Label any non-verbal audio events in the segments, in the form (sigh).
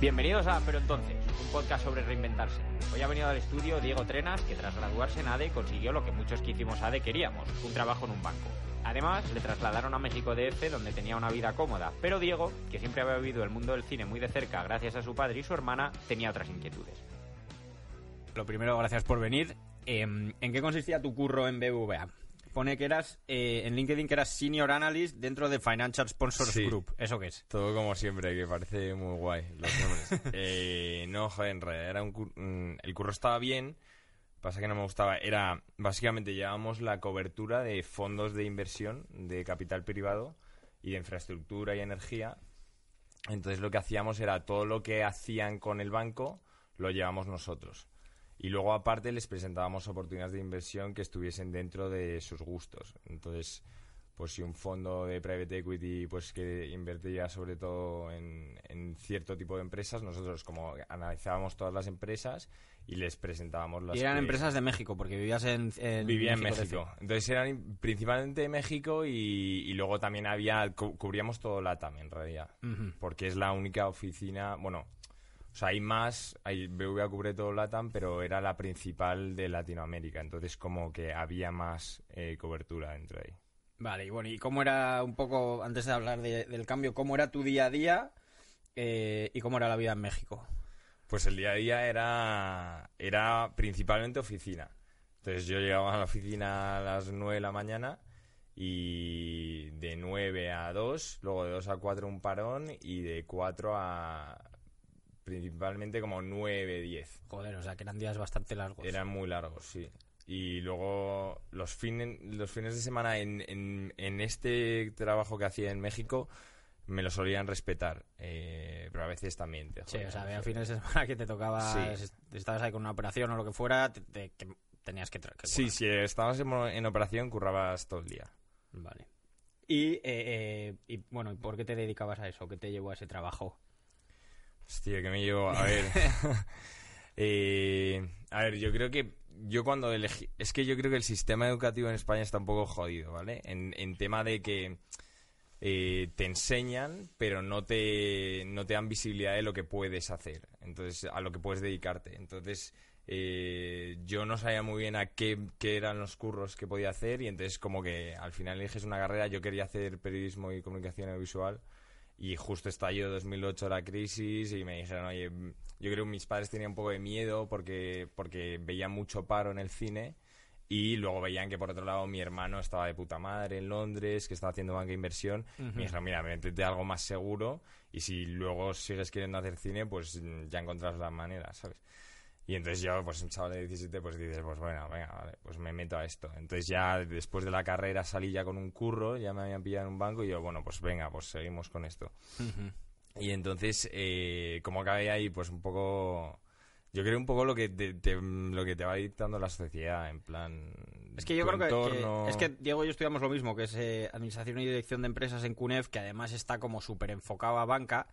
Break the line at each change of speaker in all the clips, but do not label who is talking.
Bienvenidos a Pero Entonces, un podcast sobre reinventarse. Hoy ha venido al estudio Diego Trenas, que tras graduarse en ADE consiguió lo que muchos que hicimos ADE queríamos, un trabajo en un banco. Además, le trasladaron a México DF, donde tenía una vida cómoda. Pero Diego, que siempre había vivido el mundo del cine muy de cerca gracias a su padre y su hermana, tenía otras inquietudes. Lo primero, gracias por venir. Em, ¿En qué consistía tu curro en BBVA? Pone que eras, eh, en LinkedIn, que eras Senior Analyst dentro de Financial Sponsors
Sí.
Group. ¿Eso qué es?
Todo como siempre, que parece muy guay los nombres. (laughs) Eh, no, joder, en realidad era un cur- mm, el curro estaba bien, pasa que no me gustaba. Era, básicamente, llevábamos la cobertura de fondos de inversión, de capital privado y de infraestructura y energía. Entonces lo que hacíamos era todo lo que hacían con el banco, lo llevamos nosotros. Y luego aparte les presentábamos oportunidades de inversión que estuviesen dentro de sus gustos. Entonces, pues si un fondo de private equity pues que invertía sobre todo en, en cierto tipo de empresas, nosotros como analizábamos todas las empresas y les presentábamos las
Y eran
que-
empresas de México, porque vivías en, en
Vivía en
México.
Entonces eran principalmente de México y, y luego también había, cu- cubríamos todo LATAM en realidad. Porque es la única oficina, bueno, o sea, hay más, hay, BVA cubre todo LATAM, pero era la principal de Latinoamérica. Entonces como que había más eh, cobertura dentro de ahí.
Vale, y bueno, ¿y cómo era un poco, antes de hablar de- del cambio, cómo era tu día a día eh, y cómo era la vida en México?
Pues el día a día era, era principalmente oficina. Entonces yo llegaba a la oficina a las 9 de la mañana y de 9 a 2, luego de 2 a 4 un parón y de 4 a principalmente como 9, 10.
Joder, o sea, que eran días bastante largos.
Eran muy largos, sí. Y luego los fines, los fines de semana en, en, en este trabajo que hacía en México me lo solían respetar, eh, pero a veces también. te
Sí,
joden,
o sea, había fines de semana que te tocaba,
Sí.
estabas ahí con una operación o lo que fuera, te- te- que tenías que...
Sí, si estabas en, en operación, currabas todo el día.
Vale. Y, eh, eh, y, bueno, ¿y ¿por qué te dedicabas a eso? ¿Qué te llevó a ese trabajo?
Hostia, que me llevo. A ver. (laughs) (laughs) Eh, a ver, yo creo que. Yo cuando elegí. Es que yo creo que el sistema educativo en España está un poco jodido, ¿vale? En, en tema de que. eh, te enseñan, pero no te, no te dan visibilidad de lo que puedes hacer. Entonces, a lo que puedes dedicarte. Entonces. eh, yo no sabía muy bien a qué, qué eran los curros que podía hacer y entonces como que al final eliges una carrera, yo quería hacer periodismo y comunicación audiovisual y justo estalló 2008 la crisis y me dijeron, oye, yo creo que mis padres tenían un poco de miedo porque, porque veían mucho paro en el cine y luego veían que por otro lado mi hermano estaba de puta madre en Londres, que estaba haciendo banca de inversión. Me dijeron, mira, métete algo más seguro y si luego sigues queriendo hacer cine, pues ya encontrarás la manera, ¿sabes? Y entonces yo, pues un chaval de 17, pues dices, pues bueno, venga, vale, pues me meto a esto. Entonces ya después de la carrera salí ya con un curro, ya me habían pillado en un banco y yo, bueno, pues venga, pues seguimos con esto. Y entonces, eh, como acabé ahí, pues un poco... Yo creo un poco lo que te, te- lo que te va dictando la sociedad, en plan...
Es que yo creo que- que,
entorno.
es que Diego y yo estudiamos lo mismo, que es eh, Administración y Dirección de Empresas en CUNEF, que además está como súper enfocado a banca.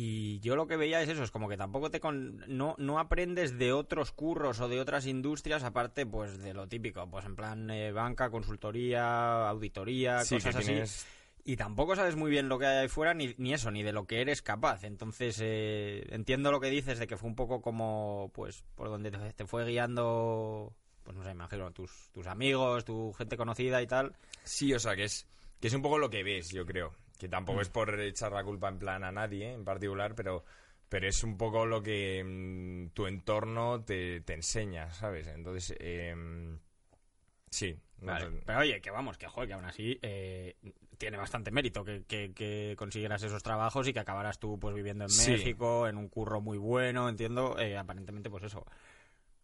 Y yo lo que veía es eso, es como que tampoco te con... no, no aprendes de otros curros o de otras industrias, aparte pues de lo típico, pues en plan eh, banca, consultoría, auditoría,
Sí,
cosas así.
tienes-
Y tampoco sabes muy bien lo que hay ahí fuera, ni, ni eso, ni de lo que eres capaz. Entonces, eh, entiendo lo que dices de que fue un poco como, pues, por donde te, te fue guiando, pues no sé, imagino, tus, tus amigos, tu gente conocida y tal.
Sí, o sea, que es, que es un poco lo que ves, yo creo. Que tampoco es por echar la culpa en plan a nadie en particular, pero, pero es un poco lo que mm, tu entorno te, te enseña, ¿sabes? Entonces, em, sí.
Vale. Pero oye, que vamos, que joder, que aún así eh, tiene bastante mérito que, que, que consiguieras esos trabajos y que acabaras tú pues viviendo en
Sí.
México, en un curro muy bueno, entiendo, eh, aparentemente pues eso.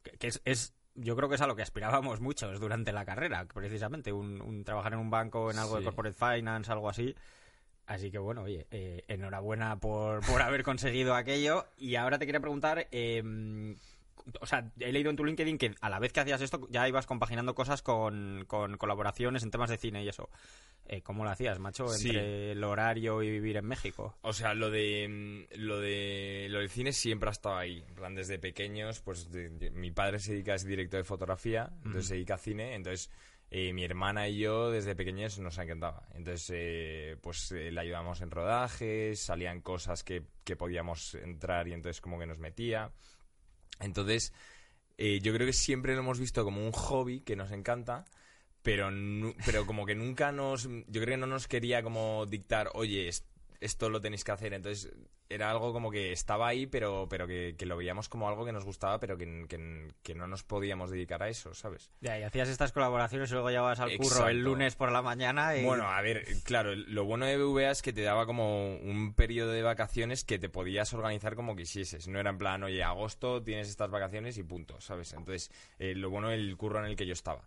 Que, que es, es yo creo que es a lo que aspirábamos muchos durante la carrera, precisamente, un, trabajar en un banco, en algo de corporate finance, algo así. Así que bueno, oye, eh, enhorabuena por, por haber conseguido aquello. Y ahora te quería preguntar, eh, o sea, he leído en tu LinkedIn que a la vez que hacías esto ya ibas compaginando cosas con, colaboraciones en temas de cine y eso. Eh, ¿Cómo lo hacías, macho? Entre el horario y vivir en México.
O sea, lo de lo de lo del cine siempre ha estado ahí. En plan, desde pequeños, pues mi padre se dedica a ese director de fotografía, entonces se dedica a cine, entonces eh, mi hermana y yo desde pequeños nos encantaba. Entonces, eh, pues le ayudamos en rodajes, salían cosas que, que podíamos entrar y entonces como que nos metía. Entonces, eh, yo creo que siempre lo hemos visto como un hobby que nos encanta, pero, pero como que nunca nos... Yo creo que no nos quería como dictar, oye, esto lo tenéis que hacer. Entonces era algo como que estaba ahí, pero, pero que, lo veíamos como algo que nos gustaba, pero que, que, no nos podíamos dedicar a eso, ¿sabes?
Ya, y hacías estas colaboraciones y luego llevabas al curro el lunes por la mañana. Y...
Bueno, a ver, claro, lo bueno de BVA es que te daba como un periodo de vacaciones que te podías organizar como quisieses. No era en plan, oye, agosto tienes estas vacaciones y punto, ¿sabes? Entonces, eh, lo bueno del curro en el que yo estaba.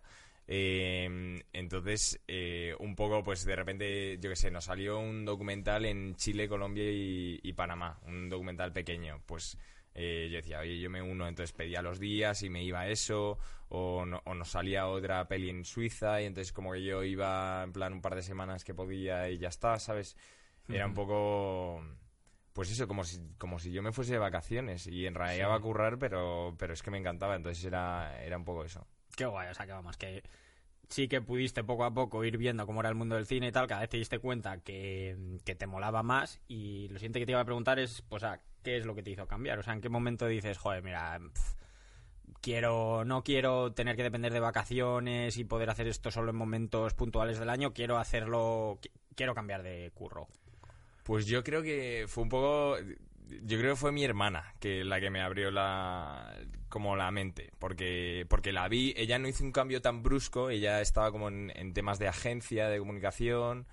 Eh, entonces, eh, un poco, pues de repente, yo qué sé, nos salió un documental en Chile, Colombia y, Panamá, un documental pequeño. Pues eh, yo decía, oye, yo me uno, entonces pedía los días y me iba a eso, o, o nos salía otra peli en Suiza y entonces como que yo iba en plan un par de semanas que podía y ya está, ¿sabes? Era un poco pues eso, como si, como si yo me fuese de vacaciones y en realidad iba a currar, pero, pero es que me encantaba, entonces era, era un poco eso.
Qué guay, o sea, que vamos, que sí que pudiste poco a poco ir viendo cómo era el mundo del cine y tal, cada vez te diste cuenta que, te molaba más y lo siguiente que te iba a preguntar es, pues, ¿qué es lo que te hizo cambiar? O sea, ¿en qué momento dices, joder, mira, quiero, no quiero tener que depender de vacaciones y poder hacer esto solo en momentos puntuales del año, quiero hacerlo, quiero cambiar de curro?
Pues yo creo que fue un poco yo creo que fue mi hermana que la que me abrió la como la mente porque porque la vi ella no hizo un cambio tan brusco ella estaba como en, temas de agencia de comunicación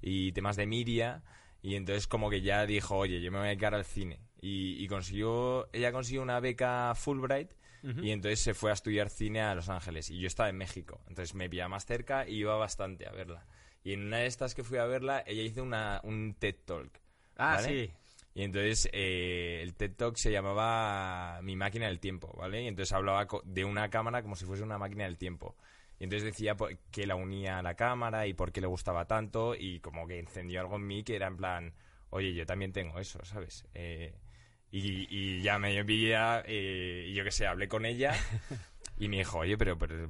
y temas de media y entonces como que ya dijo oye yo me voy a dedicar al cine y, consiguió ella consiguió una beca Fulbright y entonces se fue a estudiar cine a Los Ángeles y yo estaba en México entonces me pillaba más cerca y iba bastante a verla. Y en una de estas que fui a verla ella hizo una un TED Talk
ah sí
y entonces eh, el TED Talk se llamaba Mi máquina del tiempo, ¿vale? Y entonces hablaba de una cámara como si fuese una máquina del tiempo. Y entonces decía que la unía a la cámara y por qué le gustaba tanto y como que encendió algo en mí que era en plan, oye, yo también tengo eso, ¿sabes? Eh, y, ya me envidia eh, y yo qué sé, hablé con ella (laughs) y me dijo, oye, pero, pero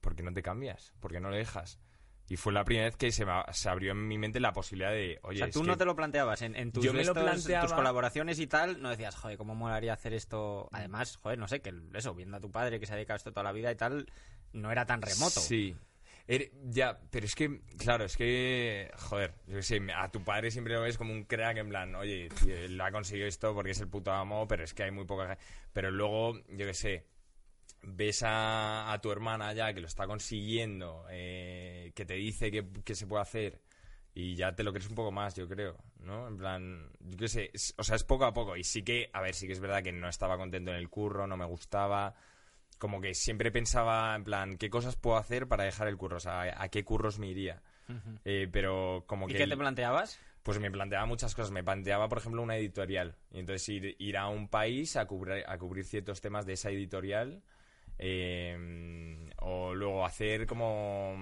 ¿por qué no te cambias? ¿Por qué no lo dejas? Y fue la primera vez que se, se abrió en mi mente la posibilidad de, oye,
o sea, tú no te lo planteabas en, tus, tus colaboraciones y tal, no decías, joder, ¿cómo molaría hacer esto? Además, joder, no sé, que eso, viendo a tu padre que se ha dedicado a esto toda la vida y tal, no era tan remoto.
Sí. ya, pero es que, claro, es que, joder, yo sé, a tu padre siempre lo ves como un crack en plan, oye, él ha conseguido esto porque es el puto amo, pero es que hay muy poca Pero luego, yo qué sé, ves a, tu hermana ya que lo está consiguiendo, eh, que te dice que, se puede hacer y ya te lo crees un poco más, yo creo, ¿no? En plan, yo qué sé, o sea, es poco a poco y sí que, a ver, sí que es verdad que no estaba contento en el curro, no me gustaba, como que siempre pensaba, en plan, ¿qué cosas puedo hacer para dejar el curro? O sea, ¿a, qué curros me iría? Eh, pero como que...
¿Y qué te planteabas?
Pues me planteaba muchas cosas. Me planteaba, por ejemplo, una editorial. Y entonces ir, ir a un país a cubrir, a cubrir ciertos temas de esa editorial eh, o luego hacer como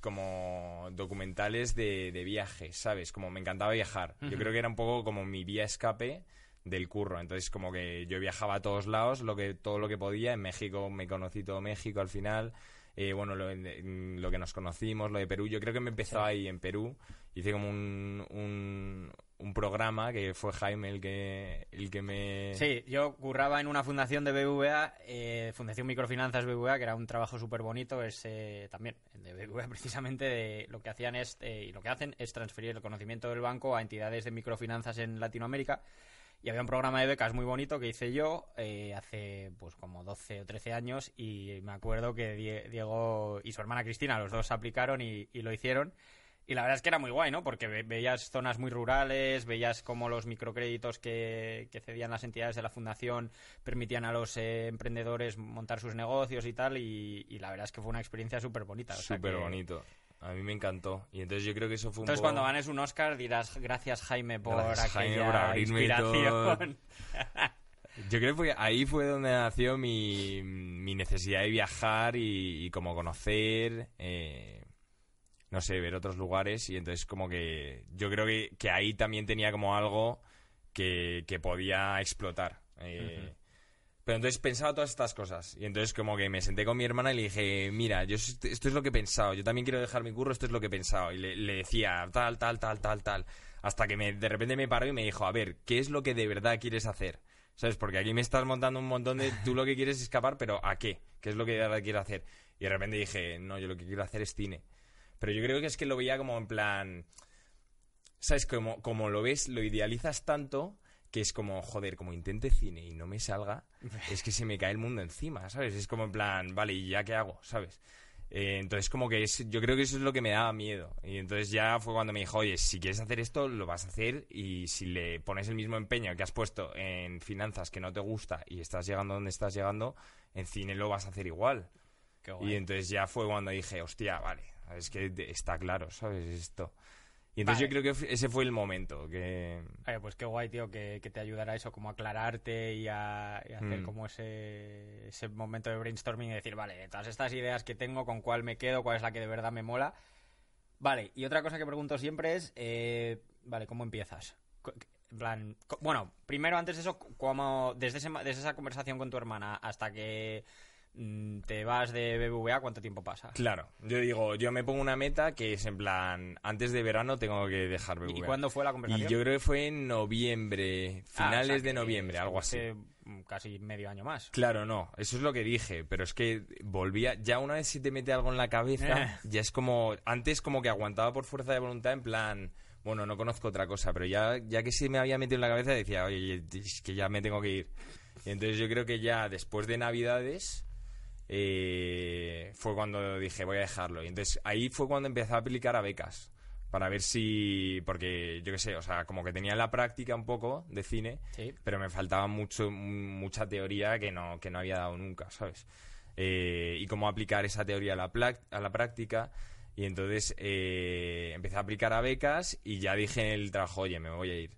como documentales de, de viajes, ¿sabes? Como me encantaba viajar. Yo creo que era un poco como mi vía escape del curro. Entonces, como que yo viajaba a todos lados, lo que, todo lo que podía. En México me conocí todo México al final. Eh, bueno, lo, lo, que nos conocimos, lo de Perú. Yo creo que me empezó ahí en Perú. Hice como un, un programa que fue Jaime el que, el que me...
Sí, yo curraba en una fundación de BVA, eh, Fundación Microfinanzas BVA, que era un trabajo súper bonito, es eh, también de BVA (laughs) precisamente, lo que hacían es, eh, y lo que hacen es transferir el conocimiento del banco a entidades de microfinanzas en Latinoamérica. Y había un programa de becas muy bonito que hice yo hace pues como 12 o 13 años y me acuerdo que Diego y su hermana Cristina, los dos aplicaron y lo hicieron. Y la verdad es que era muy guay, ¿no? Porque veías zonas muy rurales, veías cómo los microcréditos que, cedían las entidades de la fundación permitían a los eh, emprendedores montar sus negocios y tal. Y, la verdad es que fue una experiencia súper bonita.
Súper bonito. A mí me encantó. Y entonces yo creo que eso fue un
Entonces cuando ganes un Oscar dirás gracias Jaime por aquella inspiración. (laughs)
Yo creo que ahí fue donde nació mi, necesidad de viajar y, como conocer, eh, no sé, ver otros lugares y entonces como que yo creo que, ahí también tenía como algo que, podía explotar. Eh, pero entonces pensaba todas estas cosas y entonces como que me senté con mi hermana y le dije, mira, yo esto es lo que he pensado, yo también quiero dejar mi curro, esto es lo que he pensado. Y le, decía tal, tal, tal, tal, tal, hasta que me, de repente me paró y me dijo, a ver, ¿qué es lo que de verdad quieres hacer? ¿Sabes? Porque aquí me estás montando un montón de... Tú lo que quieres es escapar, pero ¿a qué? ¿Qué es lo que de verdad quieres hacer? Y de repente dije, no, yo lo que quiero hacer es cine. Pero yo creo que es que lo veía como en plan... ¿Sabes? Como, como lo ves, lo idealizas tanto que es como, joder, como intente cine y no me salga, (laughs) es que se me cae el mundo encima, ¿sabes? Es como en plan, vale, ¿y ya qué hago? ¿Sabes? Eh, entonces como que es, yo creo que eso es lo que me daba miedo. Y entonces ya fue cuando me dijo, oye, si quieres hacer esto, lo vas a hacer y si le pones el mismo empeño que has puesto en finanzas que no te gusta y estás llegando donde estás llegando, en cine lo vas a hacer igual. Y entonces ya fue cuando dije, hostia, vale, es que está claro, ¿sabes? Esto. Y entonces yo creo que ese fue el momento. que
Pues qué guay, tío, que, te ayudara eso, como aclararte y a, hacer mm. como ese, ese momento de brainstorming y decir, vale, de todas estas ideas que tengo, ¿con cuál me quedo? ¿Cuál es la que de verdad me mola? Vale, y otra cosa que pregunto siempre es, eh, vale, ¿cómo empiezas? En plan, bueno, primero antes de eso, ¿cómo, desde, desde esa conversación con tu hermana hasta que te vas de BBVA, ¿cuánto tiempo pasa?
Claro, yo digo, yo me pongo una meta que es en plan, antes de verano tengo que dejar BBVA.
¿Y cuándo fue la conversación?
Y yo creo que fue en noviembre, ah, finales de noviembre, algo así.
Casi medio año más.
Claro, no, eso es lo que dije, pero es que volvía, ya una vez si te mete algo en la cabeza, eh. (laughs) ya es como, antes como que aguantaba por fuerza de voluntad en plan, bueno, no conozco otra cosa, pero ya, ya que se me había metido en la cabeza decía, oye, es que ya me tengo que ir. Y entonces yo creo que ya después de Navidades eh, fue cuando dije voy a dejarlo. Y entonces ahí fue cuando empecé a aplicar a becas. Para ver si. Porque yo qué sé, o sea, como que tenía la práctica un poco de cine, pero me faltaba mucho, mucha teoría que no, que no había dado nunca, ¿sabes? Eh, y cómo aplicar esa teoría a la, a la práctica. Y entonces eh, empecé a aplicar a becas y ya dije en el trabajo, oye, me voy a ir.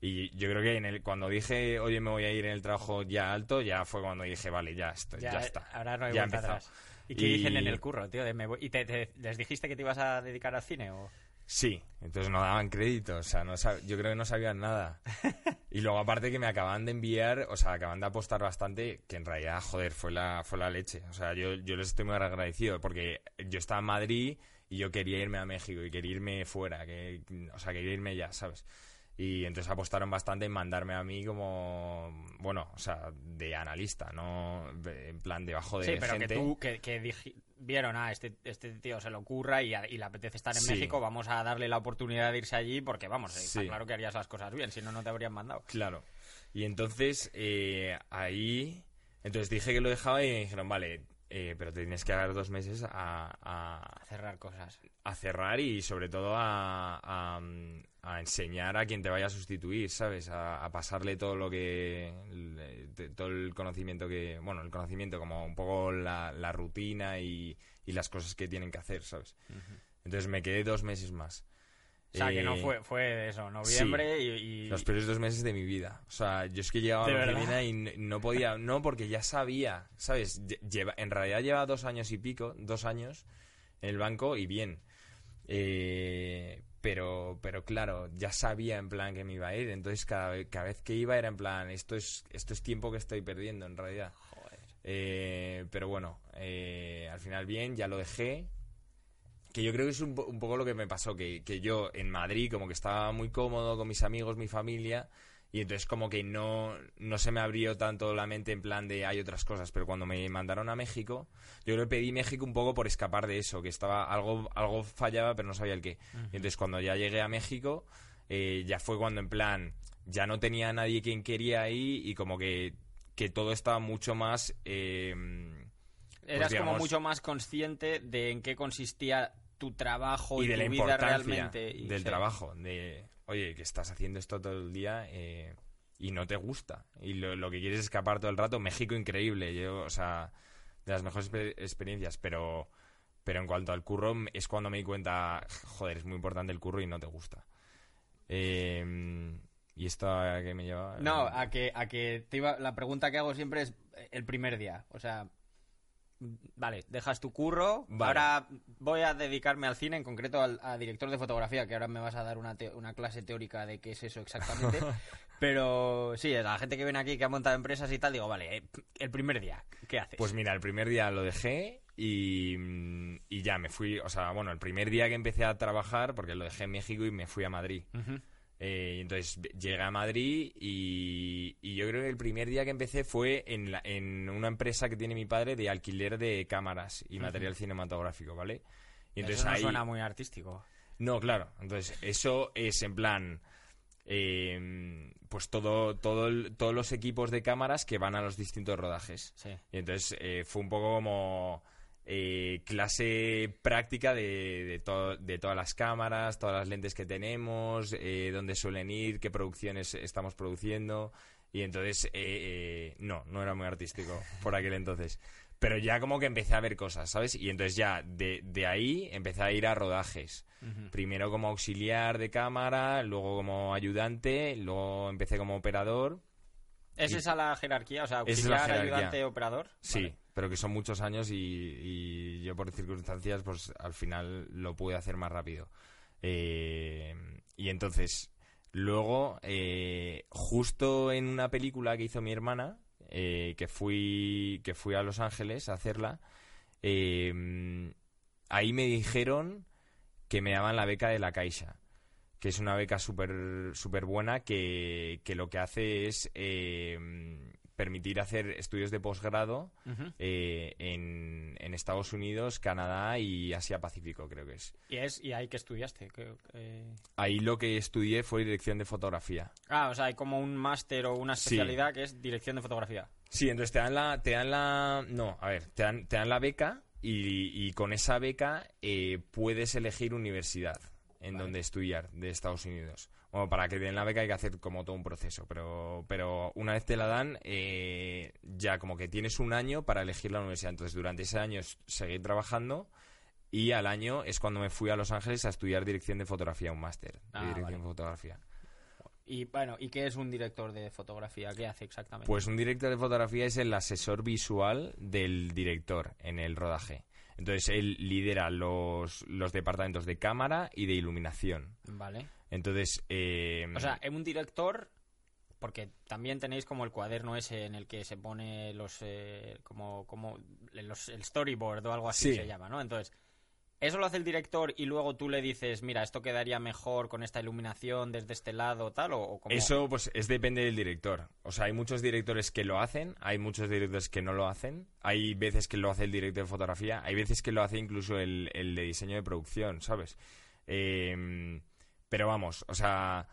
Y yo creo que en el, cuando dije, oye, me voy a ir en el trabajo ya alto, ya fue cuando dije, vale, ya, estoy, ya, está.
Ahora no hay ya atrás. ¿Y qué dicen en el curro, tío? ¿Y te, les dijiste que te ibas a dedicar al cine? O?
Sí, entonces no daban crédito, o sea, no yo creo que no sabían nada. (laughs) Y luego aparte que me acaban de enviar, o sea, acaban de apostar bastante, que en realidad, joder, fue la, fue la leche. O sea, yo, yo les estoy muy agradecido porque yo estaba en Madrid y yo quería irme a México y quería irme fuera, que, o sea, quería irme ya, ¿sabes? Y entonces apostaron bastante en mandarme a mí como, bueno, o sea, de analista, no en plan debajo de
Sí, pero que tú, que, vieron, ah, este, este tío se le ocurra y, le apetece estar en México, vamos a darle la oportunidad de irse allí porque, vamos, está claro que harías las cosas bien, si no, no te habrían mandado.
Claro. Y entonces, eh, ahí, entonces dije que lo dejaba y me dijeron, vale, eh, pero te tienes que dar dos meses a,
a, cerrar cosas.
A cerrar y sobre todo a, a enseñar a quien te vaya a sustituir, ¿sabes? A, pasarle todo lo que. todo el conocimiento que. Bueno, el conocimiento, como un poco la, la rutina y, y, las cosas que tienen que hacer, ¿sabes? Entonces me quedé dos meses más.
O sea, que no eh, fue, fue eso, noviembre y,
Los peores dos meses de mi vida. O sea, yo es que llegaba a la oficina y no podía... No, porque ya sabía, ¿sabes? Lleva, en realidad lleva dos años y pico, dos años en el banco y bien. Eh, pero, pero claro, ya sabía en plan que me iba a ir, entonces cada, cada vez que iba era en plan, esto es, esto es tiempo que estoy perdiendo en realidad. Eh, pero bueno, eh, al final bien, ya lo dejé. Que yo creo que es un, un poco lo que me pasó, que, que yo en Madrid como que estaba muy cómodo con mis amigos, mi familia, y entonces como que no, no se me abrió tanto la mente en plan de hay otras cosas, pero cuando me mandaron a México, yo que pedí México un poco por escapar de eso, que estaba algo, algo fallaba pero no sabía el qué. Y entonces cuando ya llegué a México, eh, ya fue cuando en plan, ya no tenía nadie quien quería ahí y como que, que todo estaba mucho más... Eh,
Eras pues como mucho más consciente de en qué consistía tu trabajo
y,
y,
de
tu
la
vida
importancia
realmente. y-
del
sí.
trabajo. De, oye, que estás haciendo esto todo el día eh, y no te gusta. Y lo, que quieres es escapar todo el rato. México, increíble. Yo, o sea, de las mejores exper- experiencias. Pero, pero en cuanto al curro, es cuando me di cuenta, joder, es muy importante el curro y no te gusta. Eh, ¿Y esto a qué me lleva?
No, a que, a que te iba, la pregunta que hago siempre es el primer día. O sea, vale, dejas tu curro.
Vale.
Ahora voy a dedicarme al cine, en concreto al a director de fotografía, que ahora me vas a dar una, te- una clase teórica de qué es eso exactamente. (laughs) Pero sí, la gente que viene aquí, que ha montado empresas y tal, digo, vale, eh, el primer día, ¿qué haces?
Pues mira, el primer día lo dejé y, y ya me fui, o sea, bueno, el primer día que empecé a trabajar, porque lo dejé en México y me fui a Madrid. Eh, y entonces llegué a Madrid y, y yo creo que el primer día que empecé fue en, la- en una empresa que tiene mi padre de alquiler de cámaras y material cinematográfico, ¿vale? Y entonces
eso no
ahí...
suena muy artístico.
No, claro. Entonces, eso es en plan. eh, pues todo, todo el- todos los equipos de cámaras que van a los distintos rodajes.
Sí.
Y entonces eh, fue un poco como eh, clase práctica de, de, to- de todas las cámaras, todas las lentes que tenemos, eh, dónde suelen ir, qué producciones estamos produciendo. Y entonces, eh, eh, no, no era muy artístico por aquel entonces. Pero ya como que empecé a ver cosas, ¿sabes? Y entonces ya de, de ahí empecé a ir a rodajes. Primero como auxiliar de cámara, luego como ayudante, luego empecé como operador.
¿Es esa la jerarquía? O sea, auxiliar, ayudante, operador.
Sí,
Vale.
pero que son muchos años y, y yo por circunstancias, pues al final lo pude hacer más rápido. Eh, y entonces, luego, eh, justo en una película que hizo mi hermana, eh, que fui que fui a Los Ángeles a hacerla, eh, ahí me dijeron que me daban la beca de la Caixa que es una beca súper súper buena que, que lo que hace es eh, permitir hacer estudios de posgrado eh, en, en Estados Unidos, Canadá y Asia Pacífico, creo que es.
¿Y, es, ¿Y ahí que estudiaste? ¿Qué- eh?
Ahí lo que estudié fue dirección de fotografía.
Ah, o sea, hay como un máster o una
Sí.
especialidad que es dirección de fotografía.
Sí, entonces te dan la, te dan la, no, a ver, te dan, te dan la beca y, y con esa beca eh, puedes elegir universidad en
Vale.
donde estudiar de Estados Unidos. Bueno, para que te den la beca hay que hacer como todo un proceso, pero, pero una vez te la dan, eh, ya como que tienes un año para elegir la universidad. Entonces durante ese año seguí trabajando y al año es cuando me fui a Los Ángeles a estudiar dirección de fotografía, un máster de
Ah,
dirección
vale.
de fotografía.
Y bueno, ¿y qué es un director de fotografía? ¿Qué hace exactamente?
Pues un director de fotografía es el asesor visual del director en el rodaje. Entonces él lidera los, los departamentos de cámara y de iluminación.
Vale.
Entonces, eh,
O sea, en un director, porque también tenéis como el cuaderno ese en el que se pone los, eh, como, como los, el storyboard o algo así
Sí.
se llama, ¿no? Entonces, eso lo hace el director y luego tú le dices, mira, esto quedaría mejor con esta iluminación desde este lado, tal, o, o
eso pues es depende del director. O sea, hay muchos directores que lo hacen, hay muchos directores que no lo hacen. Hay veces que lo hace el director de fotografía, hay veces que lo hace incluso el, el de diseño de producción, ¿sabes? Eh, pero vamos, o sea,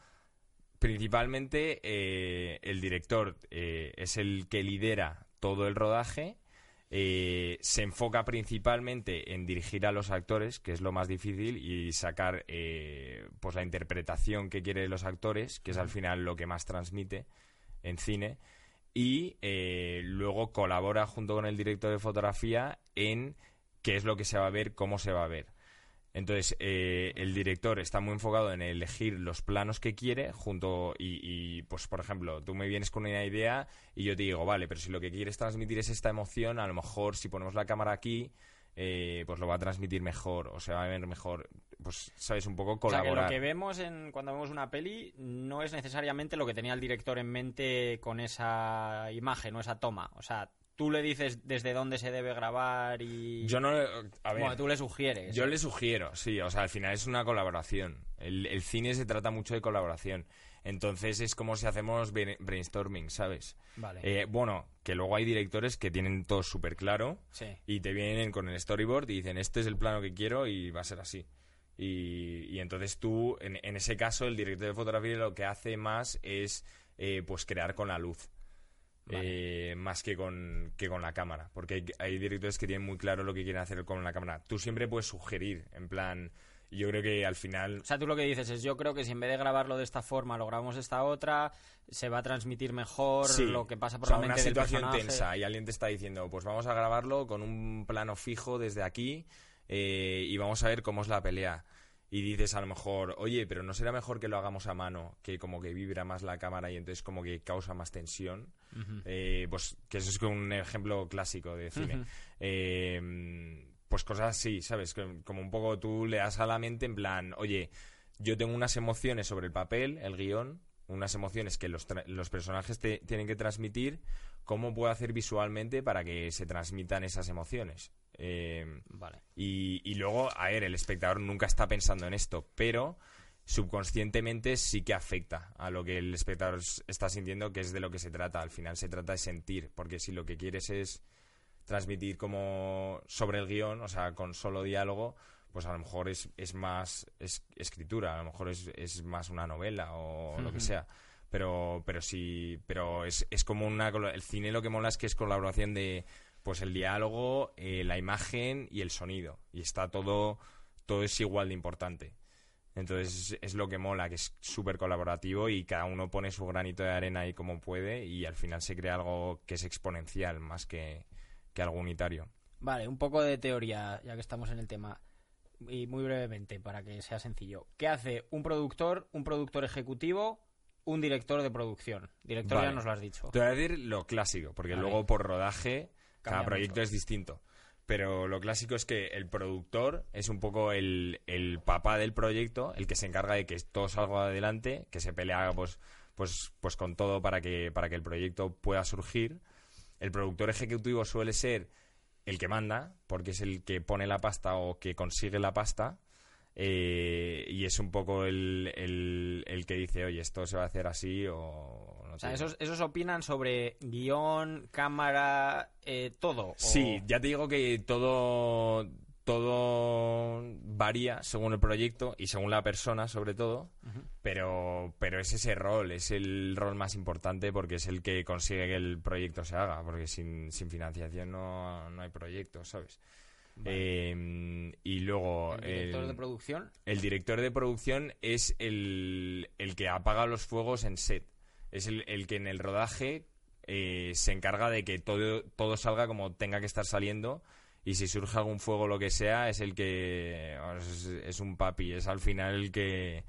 principalmente eh, el director eh, es el que lidera todo el rodaje. Eh, se enfoca principalmente en dirigir a los actores, que es lo más difícil, y sacar eh, pues la interpretación que quieren los actores, que es al final lo que más transmite en cine. Y eh, luego colabora junto con el director de fotografía en qué es lo que se va a ver, cómo se va a ver. Entonces, eh, el director está muy enfocado en elegir los planos que quiere, junto y, y, pues, por ejemplo, tú me vienes con una idea y yo te digo, vale, pero si lo que quieres transmitir es esta emoción, a lo mejor si ponemos la cámara aquí, eh, pues lo va a transmitir mejor o se va a ver mejor. Pues, sabes, un poco
O sea, que
colaborar.
lo que vemos en, cuando vemos una peli no es necesariamente lo que tenía el director en mente con esa imagen o esa toma. O sea, tú le dices desde dónde se debe grabar y...
Yo no, a ver,
Bueno, tú le sugieres.
Yo le sugiero, sí, o sea, al final es una colaboración. El, el cine se trata mucho de colaboración. Entonces es como si hacemos brain- brainstorming, ¿sabes?
Vale.
Eh, bueno, que luego hay directores que tienen todo súper claro
Sí.
y te vienen con el storyboard y dicen, este es el plano que quiero y va a ser así. Y, y entonces tú, en, en ese caso, el director de fotografía lo que hace más es eh, pues crear con la luz. Eh, más que con, que con la cámara. Porque hay, hay directores que tienen muy claro lo que quieren hacer con la cámara. Tú siempre puedes sugerir, en plan, yo creo que al final...
O sea, tú lo que dices es, yo creo que si en vez de grabarlo de esta forma lo grabamos de esta otra, se va a transmitir mejor
Sí.
lo que pasa por
O sea,
la mente
una
del
situación
personaje.
tensa y alguien te está diciendo, pues vamos a grabarlo con un plano fijo desde aquí eh, y vamos a ver cómo es la pelea. Y dices a lo mejor, oye, pero ¿no será mejor que lo hagamos a mano? Que como que vibra más la cámara y entonces como que causa más tensión. Eh, pues que eso es como un ejemplo clásico de cine. Eh, pues cosas así, ¿sabes? Que- Como un poco tú le das a la mente en plan, oye, yo tengo unas emociones sobre el papel, el guion, unas emociones que los, tra- los personajes te- tienen que transmitir, ¿cómo puedo hacer visualmente para que se transmitan esas emociones? Eh,
Vale.
y, y luego, a ver, el espectador nunca está pensando en esto, pero subconscientemente sí que afecta a lo que el espectador está sintiendo, que es de lo que se trata. Al final se trata de sentir, porque si lo que quieres es transmitir como sobre el guion, o sea, con solo diálogo, pues a lo mejor es, es más es- escritura, a lo mejor es, es más una novela o lo que sea. Pero, pero sí, pero es, es como una... El cine lo que mola es que es colaboración de pues el diálogo, eh, la imagen y el sonido. Y está todo, todo es igual de importante. Entonces es, lo que mola, que es súper colaborativo y cada uno pone su granito de arena ahí como puede y al final se crea algo que es exponencial más que, que algo unitario.
Vale, un poco de teoría, ya que estamos en el tema. Y muy brevemente, para que sea sencillo. ¿Qué hace un productor, un productor ejecutivo, un director de producción? Director
Vale.
ya nos lo has dicho.
Te voy a decir lo clásico, porque luego por rodaje cada proyecto
mucho.
es distinto. Pero lo clásico es que el productor es un poco el, el papá del proyecto, el que se encarga de que todo salga adelante, que se pelea pues, pues, pues con todo para que, para que el proyecto pueda surgir. El productor ejecutivo suele ser el que manda, porque es el que pone la pasta o que consigue la pasta. eh, y es un poco el, el, el que dice, oye, esto se va a hacer así o no
O sea,
tiene-
esos, esos opinan sobre guion, cámara, eh, todo. o-
Sí, ya te digo que todo, todo varía según el proyecto y según la persona, sobre todo. pero, pero es ese rol, es el rol más importante porque es el que consigue que el proyecto se haga. Porque sin, sin financiación no, no hay proyecto, ¿sabes? Eh, y luego.
¿El director
el-
de producción?
el director de producción es el, el que apaga los fuegos en set. Es el, que en el rodaje eh, se encarga de que todo, todo salga como tenga que estar saliendo. Y si surge algún fuego o lo que sea, es el que. Es, es un papi, es al final el que.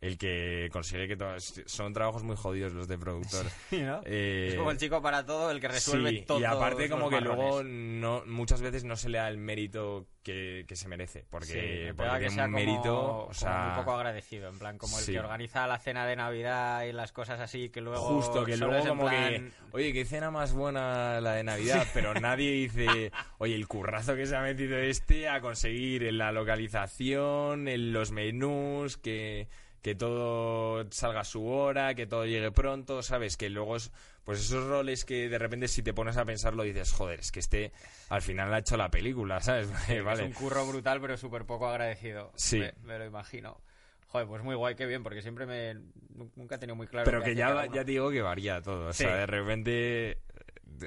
El que consigue que todo. Son trabajos muy jodidos los de productor. (laughs) Eh,
Es como el chico para todo, el que resuelve
sí,
todo.
Y aparte, como que luego no, muchas veces no se le da el mérito que, que se merece. Porque, porque
que sea
un mérito.
como,
o
como
sea,
muy poco agradecido, en plan, como el
sí.
que organiza la cena de Navidad y las cosas así, que luego.
Justo, que luego como
plan-
que, oye, qué cena más buena la de Navidad, pero nadie (laughs) dice, oye, el currazo que se ha metido este a conseguir en la localización, en los menús, que, que todo salga a su hora, que todo llegue pronto, ¿sabes? Que luego es, pues esos roles que de repente si te pones a pensarlo dices, joder, es que este al final ha hecho la película, (laughs) ¿sabes? vale.
Es un curro brutal, pero súper poco agradecido.
Sí.
Me, me lo imagino. Joder, pues muy guay, qué bien, porque siempre me. Nunca he tenido muy claro.
Pero que ya, ya digo que varía todo. O
Sí.
sea, de repente eh,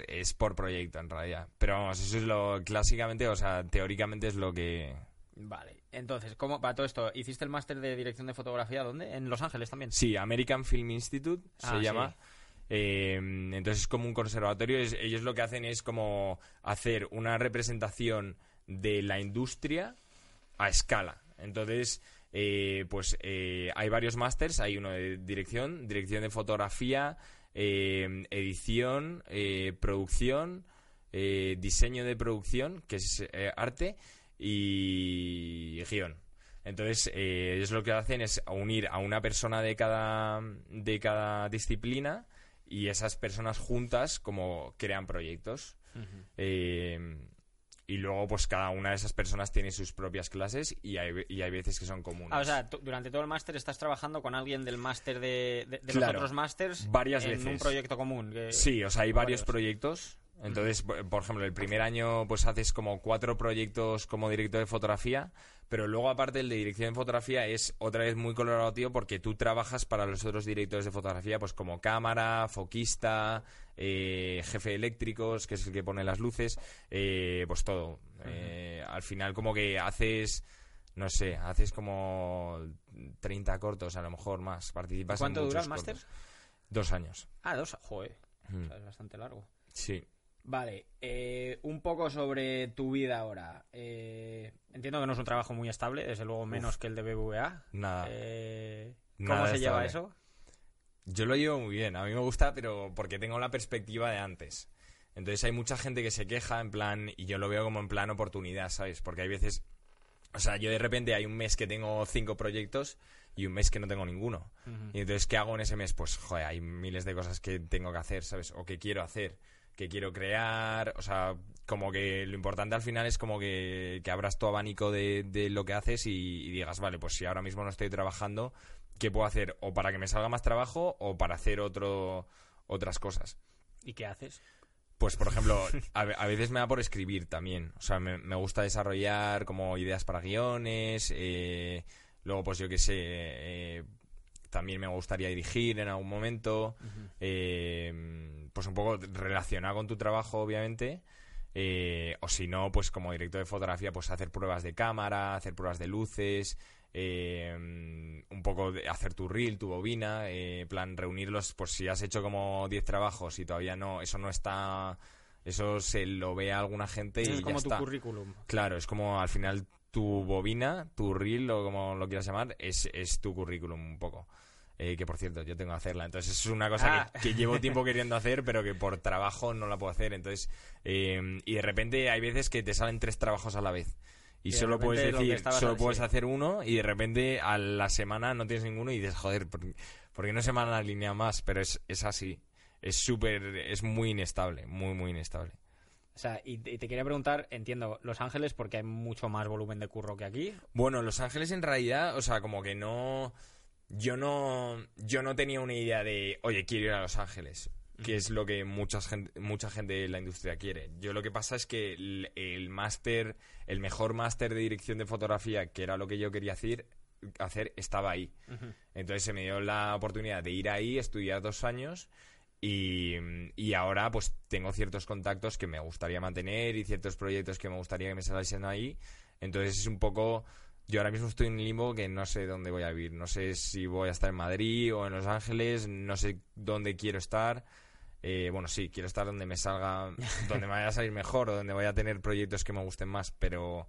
es por proyecto en realidad. Pero vamos, eso es lo clásicamente, o sea, teóricamente es lo que...
Vale, entonces, ¿cómo para todo esto? ¿Hiciste el máster de dirección de fotografía dónde? ¿En Los Ángeles también?
Sí, American Film Institute
Ah,
se
sí.
llama. Eh, entonces es como un conservatorio. es- ellos lo que hacen es como hacer una representación de la industria a escala. Entonces, eh, pues eh, hay varios másters. Hay uno de dirección, dirección de fotografía, eh, edición, eh, producción, eh, diseño de producción, que es eh, arte, y guion. Entonces, eh, ellos lo que hacen es unir a una persona de cada, de cada disciplina y esas personas juntas como crean proyectos. Eh, y luego, pues cada una de esas personas tiene sus propias clases y hay, y hay veces que son comunes.
Ah, o sea, durante todo el máster estás trabajando con alguien del máster de, de, de los otros másters
Varias
en
veces.
un proyecto común. que-
Sí, o sea, hay varios. proyectos Entonces, por ejemplo, el primer año pues haces como cuatro proyectos como director de fotografía, pero luego aparte el de dirección de fotografía es otra vez muy colaborativo porque tú trabajas para los otros directores de fotografía pues como cámara, foquista, eh, jefe de eléctricos, que es el que pone las luces, eh, pues todo. Eh, al final como que haces... No sé, haces como 30 cortos, a lo mejor más. Participas en
¿Cuánto dura el máster?
Dos años.
Ah, dos. Joder.
Mm.
O sea, es bastante largo.
Sí.
Vale, eh, un poco sobre tu vida ahora. Eh, entiendo que no es un trabajo muy estable, desde luego menos que el de BBVA.
Nada.
Eh, ¿Cómo
Nada
se lleva eso?
Yo lo llevo muy bien, a mí me gusta, pero porque tengo la perspectiva de antes. Entonces hay mucha gente que se queja en plan, y yo lo veo como en plan oportunidad, ¿sabes? Porque hay veces, o sea, yo de repente hay un mes que tengo cinco proyectos y un mes que no tengo ninguno. Y entonces, ¿qué hago en ese mes? Pues, joder, hay miles de cosas que tengo que hacer, ¿sabes? O que quiero hacer, que quiero crear, o sea, como que lo importante al final es como que, que abras tu abanico de, de lo que haces y, y digas, vale, pues si ahora mismo no estoy trabajando, ¿qué puedo hacer? O para que me salga más trabajo o para hacer otro, otras cosas.
¿Y qué haces?
Pues, por ejemplo, (laughs) a, ve- a veces me da por escribir también. O sea, me, me gusta desarrollar como ideas para guiones. eh, luego, pues yo qué sé, eh, también me gustaría dirigir en algún momento. eh, pues un poco relacionado con tu trabajo, obviamente. eh, o si no, pues como director de fotografía, pues hacer pruebas de cámara, hacer pruebas de luces. eh, un poco de hacer tu reel, tu bobina, eh, en plan reunirlos, pues si has hecho como 10 trabajos y todavía no, eso no está, eso se lo ve a alguna gente y
es
ya
como tu
está.
currículum.
Claro, es como al final tu bobina, tu reel o como lo quieras llamar, es, es tu currículum un poco. Eh, que por cierto, yo tengo que hacerla. Entonces es una cosa
Ah.
que, que llevo (laughs) tiempo queriendo hacer, pero que por trabajo no la puedo hacer. Entonces, eh, y de repente hay veces que te salen tres trabajos a la vez. Y, solo puedes decir, solo puedes
sí.
hacer uno y de repente a la semana no tienes ninguno y dices, joder, ¿por, por qué no se me han alineado más? Pero es, es así. Es súper, es muy inestable, muy, muy inestable.
O sea, y, te quería preguntar, entiendo, Los Ángeles porque hay mucho más volumen de curro que aquí.
Bueno, Los Ángeles en realidad, o sea, como que no. Yo no. Yo no tenía una idea de, oye, quiero ir a Los Ángeles. Que es lo que mucha gente, mucha gente de la industria quiere. Yo lo que pasa es que el, el máster, el mejor máster de dirección de fotografía, que era lo que yo quería hacer, hacer estaba ahí. Entonces se me dio la oportunidad de ir ahí, estudiar dos años y, y ahora pues tengo ciertos contactos que me gustaría mantener y ciertos proyectos que me gustaría que me saliesen ahí. Entonces es un poco... Yo ahora mismo estoy en limbo que no sé dónde voy a vivir. No sé si voy a estar en Madrid o en Los Ángeles. No sé dónde quiero estar. Eh, bueno, sí, quiero estar donde me salga, (laughs) donde me vaya a salir mejor o donde vaya a tener proyectos que me gusten más, pero,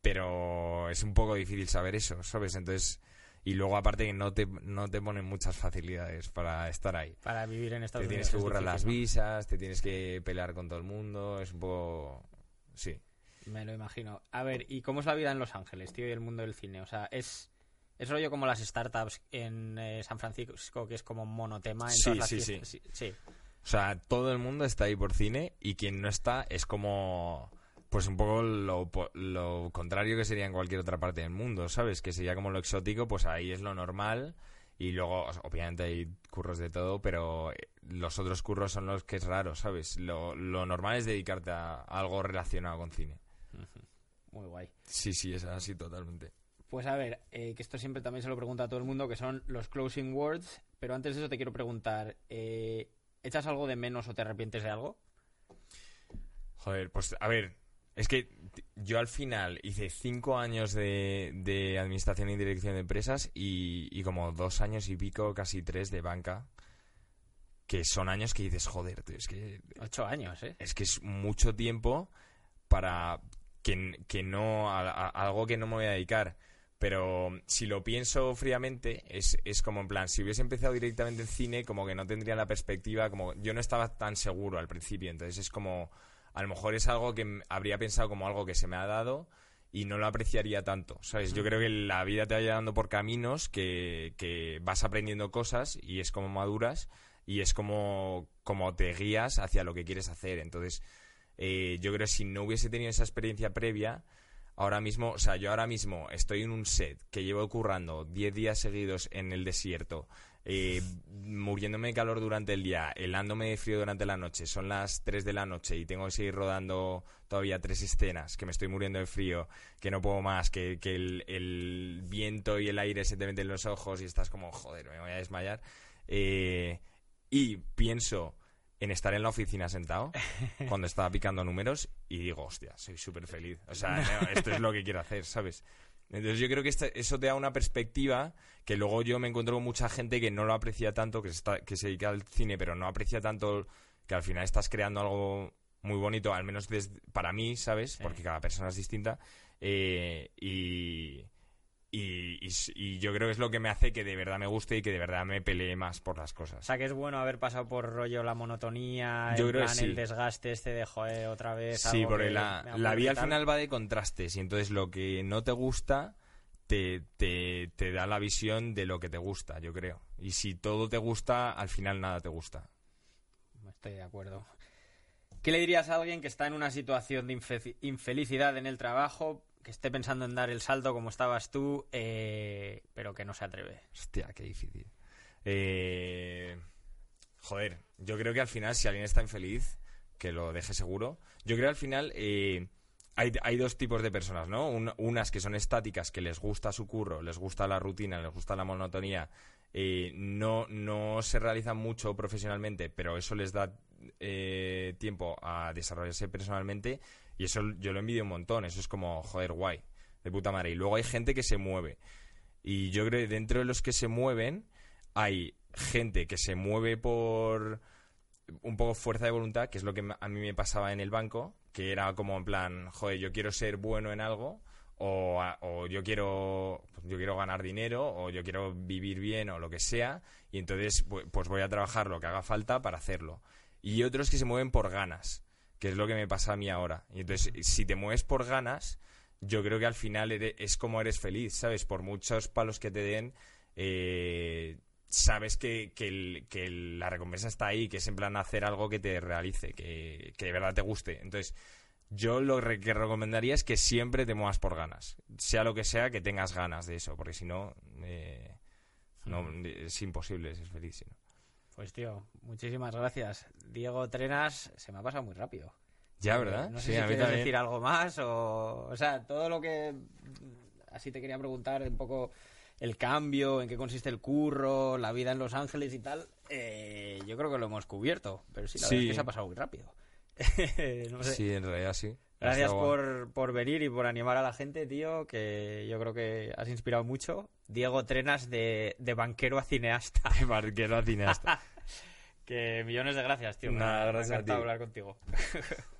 pero es un poco difícil saber eso, ¿sabes? Entonces, y luego aparte que no te, no te ponen muchas facilidades para estar ahí.
Para vivir en Estados
Te
Unidos.
tienes que burlar las visas, te tienes que pelear con todo el mundo, es un poco... Sí.
Me lo imagino. A ver, ¿y cómo es la vida en Los Ángeles, tío, y el mundo del cine? O sea, es... Es rollo como las startups en eh, San Francisco, que es como monotema en
Sí,
todas las
sí,
fiestas. Sí, sí.
O sea, todo el mundo está ahí por cine y quien no está es como... Pues un poco lo, lo contrario que sería en cualquier otra parte del mundo, ¿sabes? Que sería como lo exótico, pues ahí es lo normal. Y luego, obviamente hay curros de todo, pero eh, los otros curros son los que es raro, ¿sabes? Lo, lo normal es dedicarte a algo relacionado con cine.
Muy guay.
Sí, sí, es así totalmente.
Pues a ver, eh, que esto siempre también se lo pregunta a todo el mundo, que son los closing words. Pero antes de eso te quiero preguntar, eh, ¿echas algo de menos o te arrepientes de algo?
Joder, pues a ver, es que yo al final hice cinco años de, de administración y dirección de empresas y, y como dos años y pico, casi tres de banca, que son años que dices, joder, tío, es que
Ocho años, ¿eh?
es que es mucho tiempo para que, que no a, a- algo que no me voy a dedicar. Pero si lo pienso fríamente, es, es como en plan, si hubiese empezado directamente en cine, como que no tendría la perspectiva, como yo no estaba tan seguro al principio, entonces es como, a lo mejor es algo que habría pensado como algo que se me ha dado y no lo apreciaría tanto, ¿sabes? Yo creo que la vida te va llevando por caminos que, que vas aprendiendo cosas y es como maduras y es como, como te guías hacia lo que quieres hacer. Entonces, eh, yo creo que si no hubiese tenido esa experiencia previa, ahora mismo, o sea, yo ahora mismo estoy en un set que llevo currando 10 días seguidos en el desierto, eh, muriéndome de calor durante el día, helándome de frío durante la noche, son las 3 de la noche y tengo que seguir rodando todavía tres escenas, que me estoy muriendo de frío, que no puedo más, que, que el, el viento y el aire se te meten en los ojos y estás como, joder, me voy a desmayar. Eh, y pienso en estar en la oficina sentado (laughs) cuando estaba picando números y digo, hostia, soy súper feliz. O sea, no, esto es lo que quiero hacer, ¿sabes? Entonces yo creo que este- eso te da una perspectiva que luego yo me encuentro con mucha gente que no lo aprecia tanto, que se, está- que se dedica al cine, pero no aprecia tanto que al final estás creando algo muy bonito, al menos des- para mí, ¿sabes? Porque cada persona es distinta. eh, y, y, y s- y yo creo que es lo que me hace que de verdad me guste y que de verdad me pelee más por las
O
cosas.
sea, que es bueno haber pasado por rollo la monotonía,
Yo
en
creo que
plan,
sí.
el desgaste este de joder otra vez.
Sí,
algo
porque
que
la, la vida al final va de contrastes y entonces lo que no te gusta te, te, te da la visión de lo que te gusta, yo creo. Y si todo te gusta, al final nada te gusta.
Estoy de acuerdo. ¿Qué le dirías a alguien que está en una situación de infe- infelicidad en el trabajo, que esté pensando en dar el salto como estabas tú, eh, pero que no se atreve?
Hostia, qué difícil. Eh, joder, yo creo que al final si alguien está infeliz, que lo deje seguro. Yo creo que al final eh, hay, hay dos tipos de personas, ¿no? Un- unas que son estáticas, que les gusta su curro, les gusta la rutina, les gusta la monotonía, eh, no, no se realizan mucho profesionalmente, pero eso les da eh, tiempo a desarrollarse personalmente y eso yo lo envidio un montón, eso es como, joder, guay, de puta madre. Y luego hay gente que se mueve. Y yo creo que dentro de los que se mueven hay gente que se mueve por un poco fuerza de voluntad, que es lo que a mí me pasaba en el banco, que era como en plan, joder, yo quiero ser bueno en algo, o, o yo quiero yo quiero ganar dinero, o yo quiero vivir bien, o lo que sea, y entonces pu- pues voy a trabajar lo que haga falta para hacerlo. Y otros que se mueven por ganas, que es lo que me pasa a mí ahora. Y entonces, si te mueves por ganas, yo creo que al final ere- es como eres feliz, ¿sabes? Por muchos palos que te den, eh, sabes que, que el- que el- la recompensa está ahí, que es en plan hacer algo que te realice, que, que de verdad te guste. Entonces, yo lo re- que recomendaría es que siempre te muevas por ganas. Sea lo que sea, que tengas ganas de eso, porque si no, eh, no es imposible ser feliz. si no.
Pues tío, muchísimas gracias. Diego Trenas, se me ha pasado muy rápido.
Ya,
Eh,
¿verdad?
No sé
Sí,
si
a mí
quieres
también.
decir algo más o... O sea, todo lo que... Así te quería preguntar un poco el cambio, en qué consiste el curro, la vida en Los Ángeles y tal. eh, yo creo que lo hemos cubierto, pero sí, la
Sí.
verdad es que se ha pasado muy rápido. (laughs) No sé.
Sí, en realidad sí.
Gracias por, por venir y por animar a la gente, tío, que yo creo que has inspirado mucho. Diego Trenas de, de banquero a cineasta.
De barquero a cineasta. (laughs)
que millones de gracias, tío. Me
Nada,
ha- me ha
gracias a
encantado
ti.
hablar contigo. (laughs)